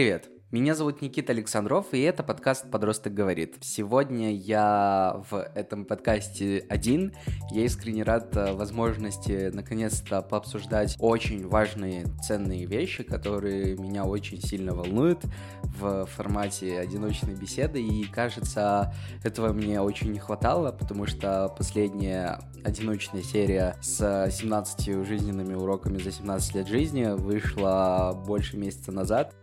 Привет! Меня зовут Никита Александров, и это подкаст «Подросток говорит». Сегодня я в этом подкасте один. Я искренне рад э, возможности наконец-то пообсуждать очень важные, ценные вещи, которые меня очень сильно волнуют в формате одиночной беседы. И кажется, этого мне очень не хватало, потому что последняя одиночная серия с 17 жизненными уроками за 17 лет жизни вышла больше месяца назад.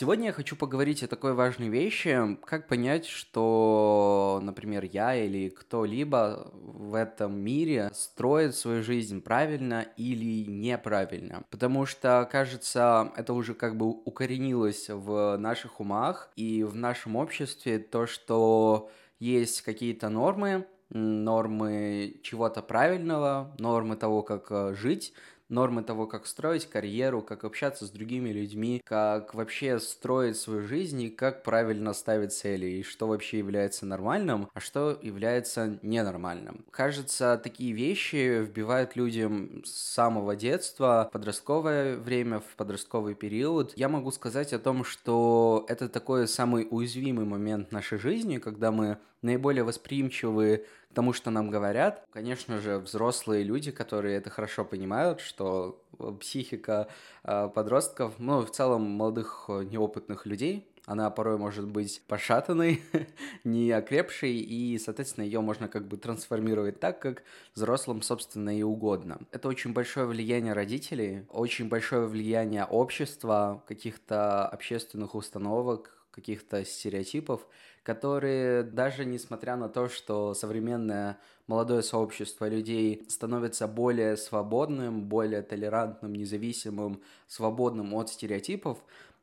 Сегодня я хочу поговорить о такой важной вещи, как понять, что, например, я или кто-либо в этом мире строит свою жизнь правильно или неправильно. Потому что, кажется, это уже как бы укоренилось в наших умах и в нашем обществе то, что есть какие-то нормы, нормы чего-то правильного, нормы того, как э, жить, нормы того, как строить карьеру, как общаться с другими людьми, как вообще строить свою жизнь и как правильно ставить цели, и что вообще является нормальным, а что является ненормальным. Кажется, такие вещи вбивают людям с самого детства, подростковое время, в подростковый период. Я могу сказать о том, что это такой самый уязвимый момент нашей жизни, когда мы наиболее восприимчивы тому, что нам говорят. Конечно же, взрослые люди, которые это хорошо понимают, что э, психика э, подростков, ну, в целом молодых э, неопытных людей, она порой может быть пошатанной, не окрепшей, и, соответственно, ее можно как бы трансформировать так, как взрослым, собственно, и угодно. Это очень большое влияние родителей, очень большое влияние общества, каких-то общественных установок, каких-то стереотипов, которые даже несмотря на то, что современное молодое сообщество людей становится более свободным, более толерантным, независимым, свободным от стереотипов,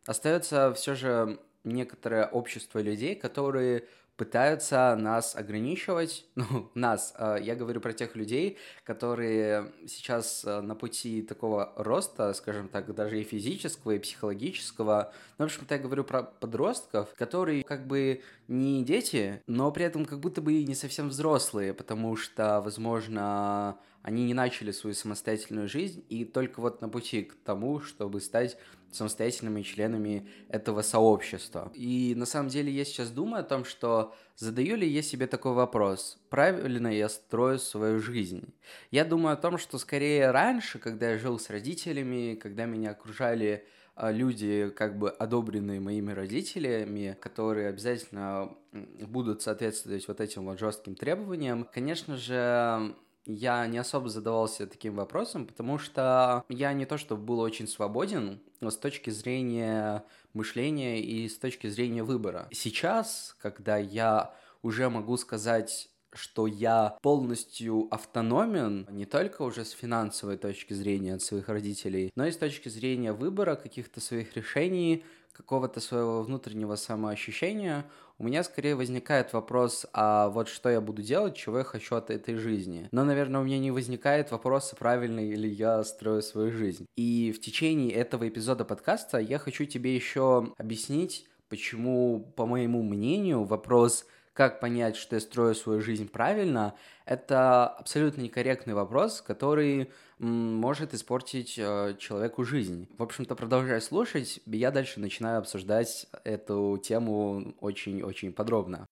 остается все же некоторое общество людей, которые пытаются нас ограничивать, ну, нас, э, я говорю про тех людей, которые сейчас э, на пути такого роста, скажем так, даже и физического, и психологического, ну, в общем-то, я говорю про подростков, которые как бы не дети, но при этом как будто бы и не совсем взрослые, потому что, возможно, они не начали свою самостоятельную жизнь и только вот на пути к тому, чтобы стать самостоятельными членами этого сообщества. И на самом деле я сейчас думаю о том, что задаю ли я себе такой вопрос, правильно я строю свою жизнь. Я думаю о том, что скорее раньше, когда я жил с родителями, когда меня окружали а, люди, как бы одобренные моими родителями, которые обязательно будут соответствовать вот этим вот жестким требованиям, конечно же, я не особо задавался таким вопросом, потому что я не то что был очень свободен но с точки зрения мышления и с точки зрения выбора. Сейчас, когда я уже могу сказать что я полностью автономен не только уже с финансовой точки зрения от своих родителей, но и с точки зрения выбора каких-то своих решений, какого-то своего внутреннего самоощущения, у меня скорее возникает вопрос, а вот что я буду делать, чего я хочу от этой жизни. Но, наверное, у меня не возникает вопроса, правильно ли я строю свою жизнь. И в течение этого эпизода подкаста я хочу тебе еще объяснить, почему, по моему мнению, вопрос как понять, что я строю свою жизнь правильно, это абсолютно некорректный вопрос, который может испортить э, человеку жизнь. В общем-то, продолжая слушать, я дальше начинаю обсуждать эту тему очень-очень подробно.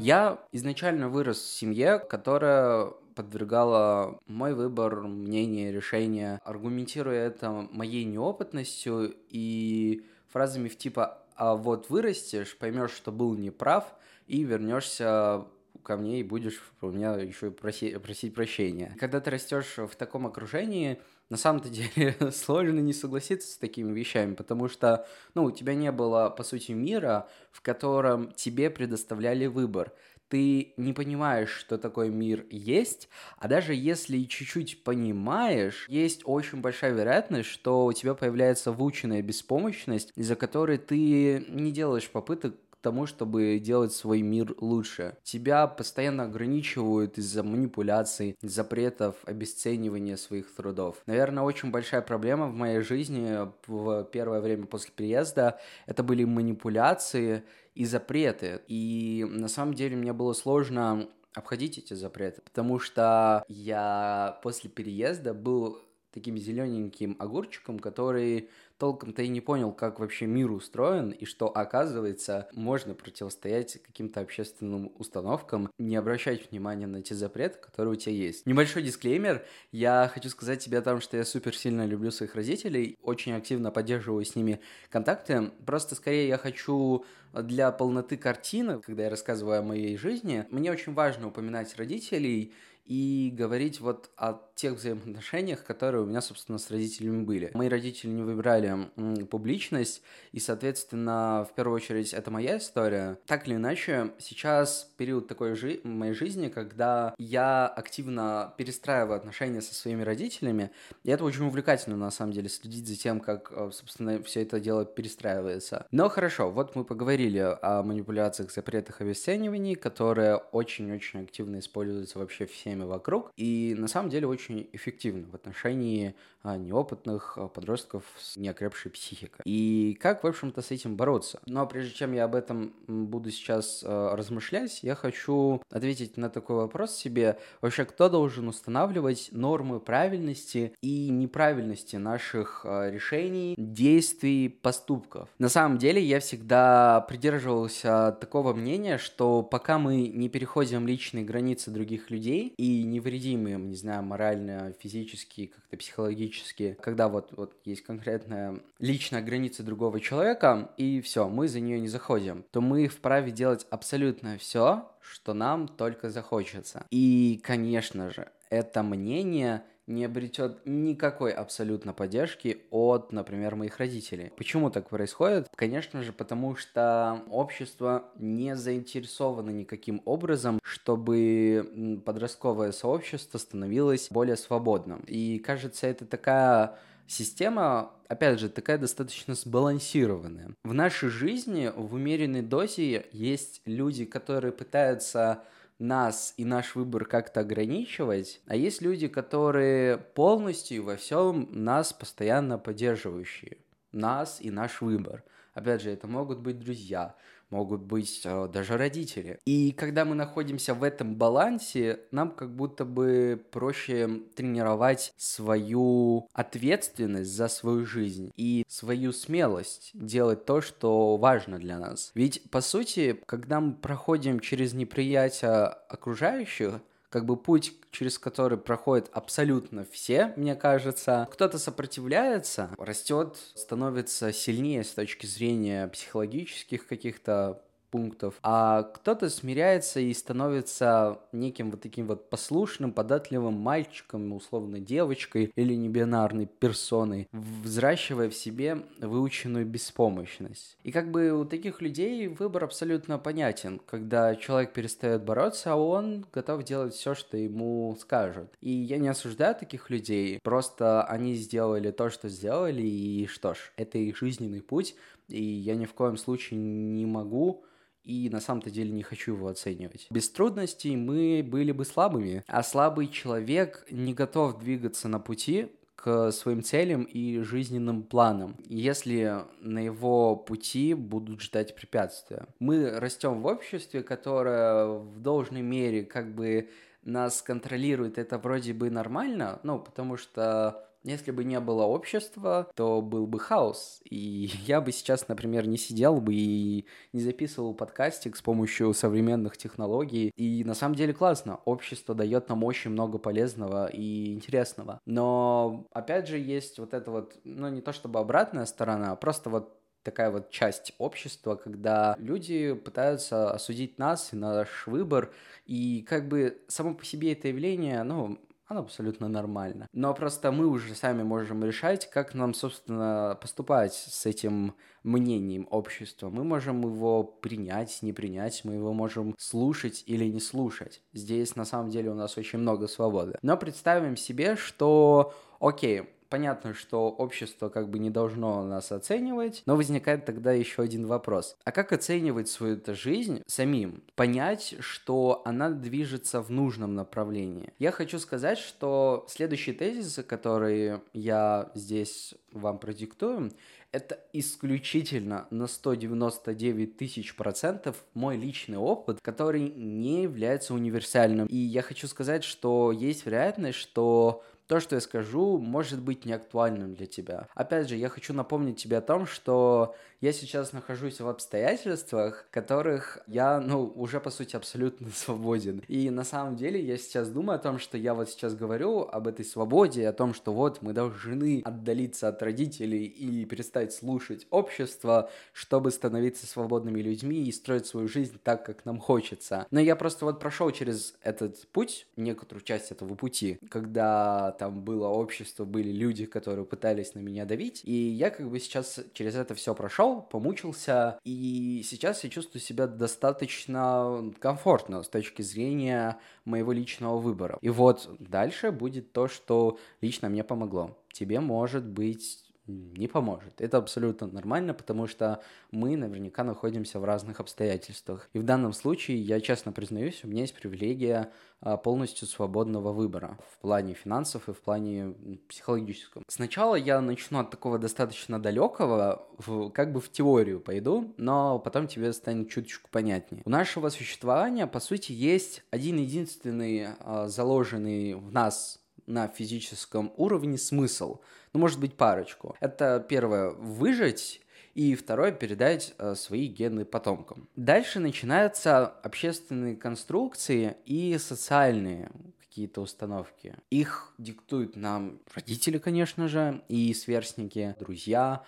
Я изначально вырос в семье, которая подвергала мой выбор, мнение, решение, аргументируя это моей неопытностью и фразами в типа а вот вырастешь, поймешь, что был неправ, и вернешься ко мне и будешь у меня еще проси, просить прощения. Когда ты растешь в таком окружении, на самом-то деле сложно не согласиться с такими вещами, потому что, ну, у тебя не было, по сути, мира, в котором тебе предоставляли выбор ты не понимаешь, что такой мир есть, а даже если чуть-чуть понимаешь, есть очень большая вероятность, что у тебя появляется выученная беспомощность, из-за которой ты не делаешь попыток тому, чтобы делать свой мир лучше. Тебя постоянно ограничивают из-за манипуляций, запретов, обесценивания своих трудов. Наверное, очень большая проблема в моей жизни в первое время после переезда это были манипуляции и запреты. И на самом деле мне было сложно обходить эти запреты, потому что я после переезда был таким зелененьким огурчиком, который толком-то и не понял, как вообще мир устроен, и что, оказывается, можно противостоять каким-то общественным установкам, не обращать внимания на те запреты, которые у тебя есть. Небольшой дисклеймер. Я хочу сказать тебе о том, что я супер сильно люблю своих родителей, очень активно поддерживаю с ними контакты. Просто скорее я хочу для полноты картины, когда я рассказываю о моей жизни, мне очень важно упоминать родителей, и говорить вот о тех взаимоотношениях, которые у меня, собственно, с родителями были. Мои родители не выбирали публичность, и, соответственно, в первую очередь, это моя история. Так или иначе, сейчас период такой жи- моей жизни, когда я активно перестраиваю отношения со своими родителями, и это очень увлекательно, на самом деле, следить за тем, как, э, собственно, все это дело перестраивается. Но хорошо, вот мы поговорили о манипуляциях, запретах, обесценивании, которые очень-очень активно используются вообще всеми всеми вокруг, и на самом деле очень эффективно в отношении а, неопытных а, подростков с неокрепшей психикой. И как, в общем-то, с этим бороться? Но прежде чем я об этом буду сейчас а, размышлять, я хочу ответить на такой вопрос себе. Вообще, кто должен устанавливать нормы правильности и неправильности наших решений, действий, поступков? На самом деле, я всегда придерживался такого мнения, что пока мы не переходим личные границы других людей, и невредимые, не знаю, морально, физически, как-то психологически, когда вот, вот есть конкретная личная граница другого человека, и все, мы за нее не заходим, то мы вправе делать абсолютно все, что нам только захочется. И, конечно же, это мнение не обретет никакой абсолютно поддержки от, например, моих родителей. Почему так происходит? Конечно же, потому что общество не заинтересовано никаким образом, чтобы подростковое сообщество становилось более свободным. И кажется, это такая система, опять же, такая достаточно сбалансированная. В нашей жизни в умеренной дозе есть люди, которые пытаются нас и наш выбор как-то ограничивать, а есть люди, которые полностью во всем нас постоянно поддерживающие. Нас и наш выбор. Опять же, это могут быть друзья, могут быть э, даже родители. И когда мы находимся в этом балансе, нам как будто бы проще тренировать свою ответственность за свою жизнь и свою смелость делать то, что важно для нас. Ведь, по сути, когда мы проходим через неприятие окружающих, как бы путь, через который проходят абсолютно все, мне кажется. Кто-то сопротивляется, растет, становится сильнее с точки зрения психологических каких-то пунктов, а кто-то смиряется и становится неким вот таким вот послушным, податливым мальчиком, условно девочкой или небинарной персоной, взращивая в себе выученную беспомощность. И как бы у таких людей выбор абсолютно понятен, когда человек перестает бороться, а он готов делать все, что ему скажут. И я не осуждаю таких людей, просто они сделали то, что сделали, и что ж, это их жизненный путь, и я ни в коем случае не могу и на самом-то деле не хочу его оценивать. Без трудностей мы были бы слабыми, а слабый человек не готов двигаться на пути к своим целям и жизненным планам, если на его пути будут ждать препятствия. Мы растем в обществе, которое в должной мере как бы нас контролирует, это вроде бы нормально, ну, потому что если бы не было общества, то был бы хаос. И я бы сейчас, например, не сидел бы и не записывал подкастик с помощью современных технологий. И на самом деле классно. Общество дает нам очень много полезного и интересного. Но, опять же, есть вот это вот, ну, не то чтобы обратная сторона, а просто вот такая вот часть общества, когда люди пытаются осудить нас и наш выбор, и как бы само по себе это явление, ну, оно абсолютно нормально. Но просто мы уже сами можем решать, как нам, собственно, поступать с этим мнением общества. Мы можем его принять, не принять, мы его можем слушать или не слушать. Здесь на самом деле у нас очень много свободы. Но представим себе, что, окей, понятно, что общество как бы не должно нас оценивать, но возникает тогда еще один вопрос. А как оценивать свою -то жизнь самим? Понять, что она движется в нужном направлении. Я хочу сказать, что следующие тезисы, которые я здесь вам продиктую, это исключительно на 199 тысяч процентов мой личный опыт, который не является универсальным. И я хочу сказать, что есть вероятность, что то, что я скажу, может быть не актуальным для тебя. Опять же, я хочу напомнить тебе о том, что я сейчас нахожусь в обстоятельствах, которых я, ну, уже, по сути, абсолютно свободен. И на самом деле я сейчас думаю о том, что я вот сейчас говорю об этой свободе, о том, что вот мы должны отдалиться от родителей и перестать слушать общество, чтобы становиться свободными людьми и строить свою жизнь так, как нам хочется. Но я просто вот прошел через этот путь, некоторую часть этого пути, когда там было общество, были люди, которые пытались на меня давить, и я как бы сейчас через это все прошел, помучился, и сейчас я чувствую себя достаточно комфортно с точки зрения моего личного выбора. И вот дальше будет то, что лично мне помогло. Тебе может быть не поможет. Это абсолютно нормально, потому что мы наверняка находимся в разных обстоятельствах. И в данном случае, я честно признаюсь, у меня есть привилегия а, полностью свободного выбора в плане финансов и в плане психологическом. Сначала я начну от такого достаточно далекого, в, как бы в теорию пойду, но потом тебе станет чуточку понятнее. У нашего существования, по сути, есть один единственный а, заложенный в нас на физическом уровне смысл. Ну, может быть, парочку. Это первое – выжить, и второе – передать э, свои гены потомкам. Дальше начинаются общественные конструкции и социальные какие-то установки. Их диктуют нам родители, конечно же, и сверстники, друзья,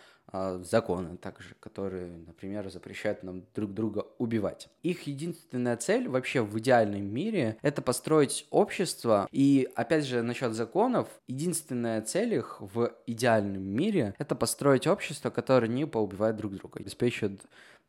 законы также, которые, например, запрещают нам друг друга убивать. Их единственная цель вообще в идеальном мире — это построить общество. И, опять же, насчет законов, единственная цель их в идеальном мире — это построить общество, которое не поубивает друг друга, обеспечивает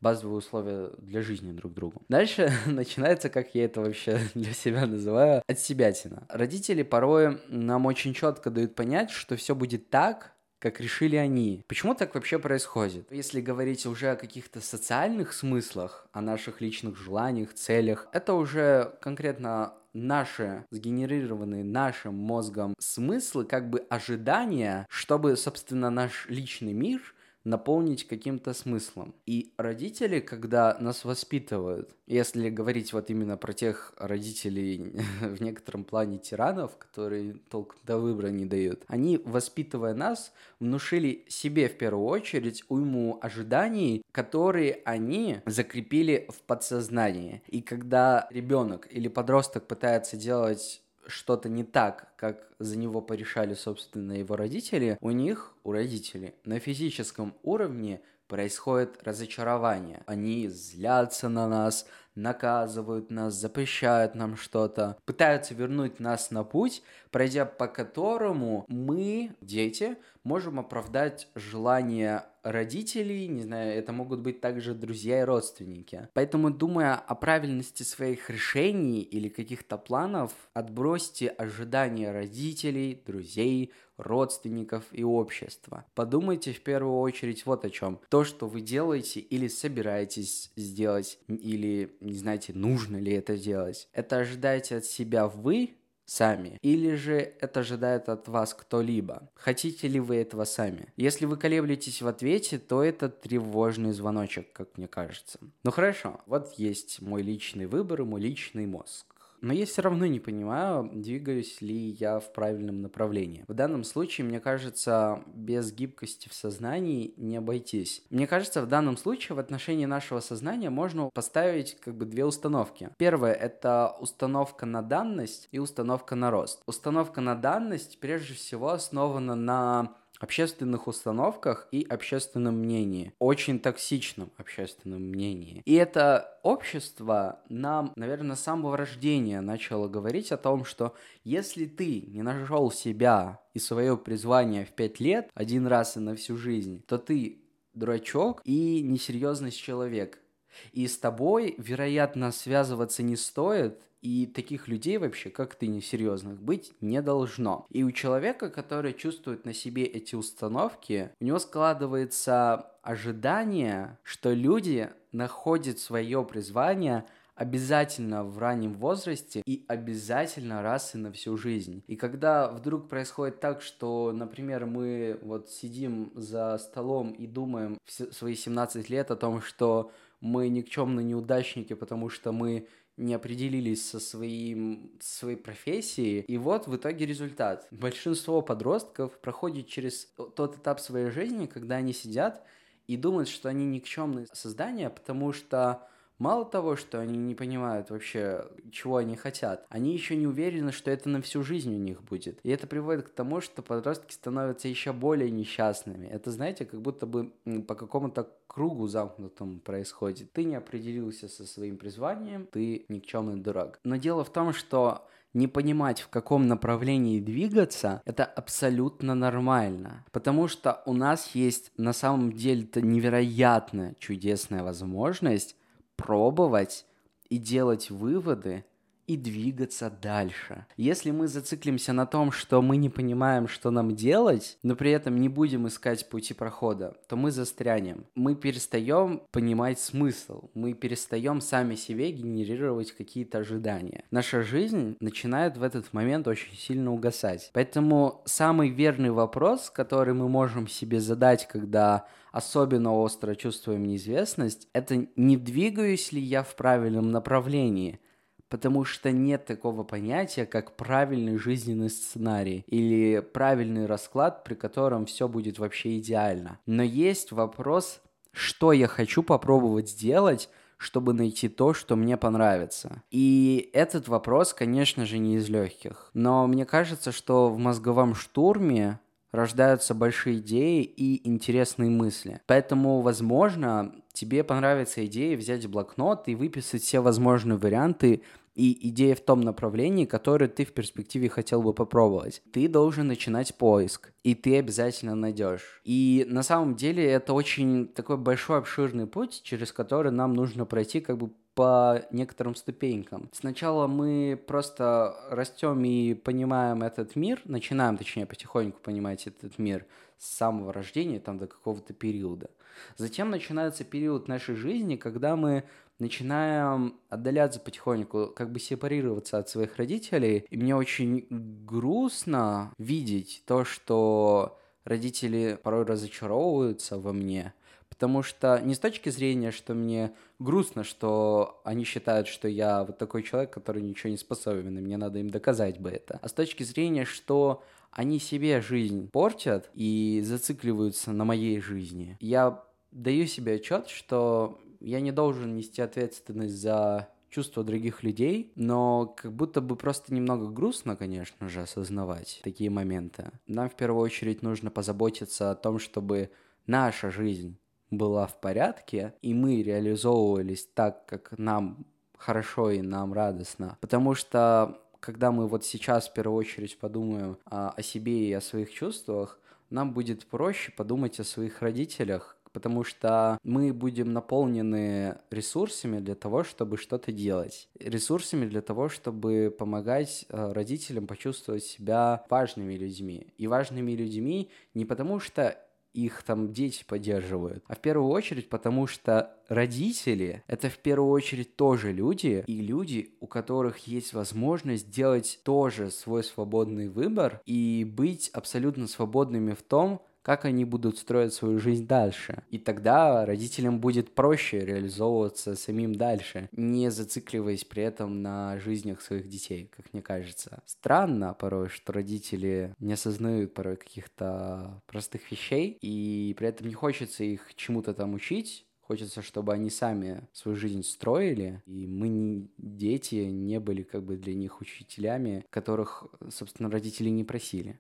базовые условия для жизни друг другу. Дальше начинается, как я это вообще для себя называю, от себятина. Родители порой нам очень четко дают понять, что все будет так, как решили они. Почему так вообще происходит? Если говорить уже о каких-то социальных смыслах, о наших личных желаниях, целях, это уже конкретно наши, сгенерированные нашим мозгом смыслы, как бы ожидания, чтобы, собственно, наш личный мир наполнить каким-то смыслом. И родители, когда нас воспитывают, если говорить вот именно про тех родителей в некотором плане тиранов, которые толком до выбора не дают, они, воспитывая нас, внушили себе в первую очередь уйму ожиданий, которые они закрепили в подсознании. И когда ребенок или подросток пытается делать что-то не так, как за него порешали, собственно, его родители, у них, у родителей, на физическом уровне происходит разочарование. Они злятся на нас, наказывают нас, запрещают нам что-то, пытаются вернуть нас на путь, пройдя по которому мы, дети, можем оправдать желание родителей, не знаю, это могут быть также друзья и родственники. Поэтому, думая о правильности своих решений или каких-то планов, отбросьте ожидания родителей, друзей, родственников и общества. Подумайте в первую очередь вот о чем. То, что вы делаете или собираетесь сделать, или не знаете, нужно ли это делать, это ожидаете от себя вы, сами, или же это ожидает от вас кто-либо. Хотите ли вы этого сами? Если вы колеблетесь в ответе, то это тревожный звоночек, как мне кажется. Ну хорошо, вот есть мой личный выбор и мой личный мозг. Но я все равно не понимаю, двигаюсь ли я в правильном направлении. В данном случае, мне кажется, без гибкости в сознании не обойтись. Мне кажется, в данном случае в отношении нашего сознания можно поставить как бы две установки. Первая — это установка на данность и установка на рост. Установка на данность прежде всего основана на общественных установках и общественном мнении. Очень токсичном общественном мнении. И это общество нам, наверное, с самого рождения начало говорить о том, что если ты не нашел себя и свое призвание в пять лет, один раз и на всю жизнь, то ты дурачок и несерьезный человек. И с тобой, вероятно, связываться не стоит, и таких людей вообще, как ты, несерьезных быть не должно. И у человека, который чувствует на себе эти установки, у него складывается ожидание, что люди находят свое призвание обязательно в раннем возрасте и обязательно раз и на всю жизнь. И когда вдруг происходит так, что, например, мы вот сидим за столом и думаем в свои 17 лет о том, что мы никчемные неудачники, потому что мы не определились со своим, своей профессией. И вот в итоге результат. Большинство подростков проходит через тот этап своей жизни, когда они сидят и думают, что они никчемные создания, потому что Мало того, что они не понимают вообще, чего они хотят, они еще не уверены, что это на всю жизнь у них будет. И это приводит к тому, что подростки становятся еще более несчастными. Это, знаете, как будто бы по какому-то кругу замкнутому происходит. Ты не определился со своим призванием, ты никчемный дурак. Но дело в том, что не понимать, в каком направлении двигаться, это абсолютно нормально. Потому что у нас есть на самом деле-то невероятно чудесная возможность пробовать и делать выводы и двигаться дальше. Если мы зациклимся на том, что мы не понимаем, что нам делать, но при этом не будем искать пути прохода, то мы застрянем. Мы перестаем понимать смысл, мы перестаем сами себе генерировать какие-то ожидания. Наша жизнь начинает в этот момент очень сильно угасать. Поэтому самый верный вопрос, который мы можем себе задать, когда особенно остро чувствуем неизвестность, это не двигаюсь ли я в правильном направлении, потому что нет такого понятия, как правильный жизненный сценарий или правильный расклад, при котором все будет вообще идеально. Но есть вопрос, что я хочу попробовать сделать, чтобы найти то, что мне понравится. И этот вопрос, конечно же, не из легких. Но мне кажется, что в мозговом штурме рождаются большие идеи и интересные мысли. Поэтому, возможно, тебе понравится идея взять блокнот и выписать все возможные варианты и идея в том направлении, которое ты в перспективе хотел бы попробовать. Ты должен начинать поиск, и ты обязательно найдешь. И на самом деле это очень такой большой обширный путь, через который нам нужно пройти как бы по некоторым ступенькам. Сначала мы просто растем и понимаем этот мир, начинаем, точнее, потихоньку понимать этот мир с самого рождения, там, до какого-то периода. Затем начинается период нашей жизни, когда мы начинаем отдаляться потихоньку, как бы сепарироваться от своих родителей. И мне очень грустно видеть то, что родители порой разочаровываются во мне, Потому что не с точки зрения, что мне грустно, что они считают, что я вот такой человек, который ничего не способен, и мне надо им доказать бы это. А с точки зрения, что они себе жизнь портят и зацикливаются на моей жизни. Я даю себе отчет, что я не должен нести ответственность за чувства других людей, но как будто бы просто немного грустно, конечно же, осознавать такие моменты. Нам в первую очередь нужно позаботиться о том, чтобы наша жизнь была в порядке, и мы реализовывались так, как нам хорошо и нам радостно. Потому что когда мы вот сейчас в первую очередь подумаем о, о себе и о своих чувствах, нам будет проще подумать о своих родителях, потому что мы будем наполнены ресурсами для того, чтобы что-то делать. Ресурсами для того, чтобы помогать э, родителям почувствовать себя важными людьми. И важными людьми не потому, что их там дети поддерживают, а в первую очередь потому, что родители — это в первую очередь тоже люди, и люди, у которых есть возможность делать тоже свой свободный выбор и быть абсолютно свободными в том, как они будут строить свою жизнь дальше. И тогда родителям будет проще реализовываться самим дальше, не зацикливаясь при этом на жизнях своих детей, как мне кажется. Странно порой, что родители не осознают порой каких-то простых вещей, и при этом не хочется их чему-то там учить, Хочется, чтобы они сами свою жизнь строили, и мы, дети, не были как бы для них учителями, которых, собственно, родители не просили.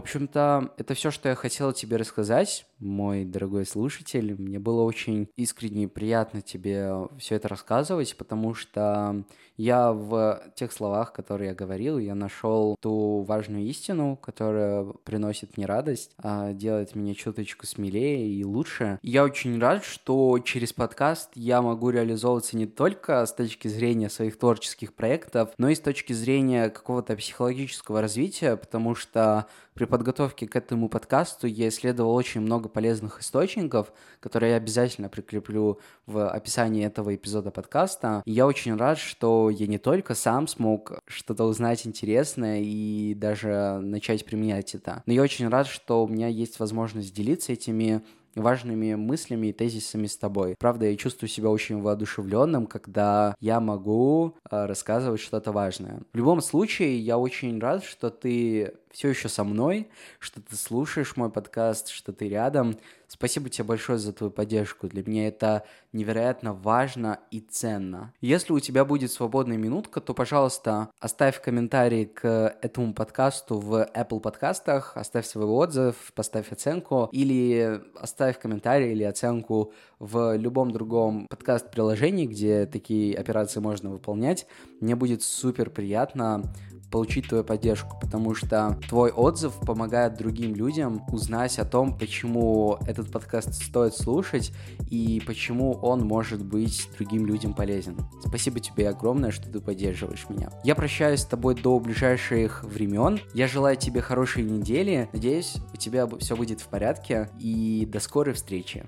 Общем-то, это все, что я хотела тебе рассказать, мой дорогой слушатель. Мне было очень искренне приятно тебе все это рассказывать, потому что я в тех словах, которые я говорил, я нашел ту важную истину, которая приносит мне радость, а делает меня чуточку смелее и лучше. Я очень рад, что через подкаст я могу реализовываться не только с точки зрения своих творческих проектов, но и с точки зрения какого-то психологического развития, потому что при подготовке к этому подкасту я исследовал очень много полезных источников, которые я обязательно прикреплю в описании этого эпизода подкаста. И я очень рад, что я не только сам смог что-то узнать интересное и даже начать применять это, но я очень рад, что у меня есть возможность делиться этими важными мыслями и тезисами с тобой. Правда, я чувствую себя очень воодушевленным, когда я могу э, рассказывать что-то важное. В любом случае, я очень рад, что ты все еще со мной, что ты слушаешь мой подкаст, что ты рядом. Спасибо тебе большое за твою поддержку. Для меня это невероятно важно и ценно. Если у тебя будет свободная минутка, то, пожалуйста, оставь комментарий к этому подкасту в Apple подкастах, оставь свой отзыв, поставь оценку или оставь комментарий или оценку в любом другом подкаст-приложении, где такие операции можно выполнять. Мне будет супер приятно получить твою поддержку, потому что твой отзыв помогает другим людям узнать о том, почему этот подкаст стоит слушать и почему он может быть другим людям полезен. Спасибо тебе огромное, что ты поддерживаешь меня. Я прощаюсь с тобой до ближайших времен. Я желаю тебе хорошей недели. Надеюсь, у тебя все будет в порядке. И до скорой встречи.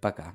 Пока.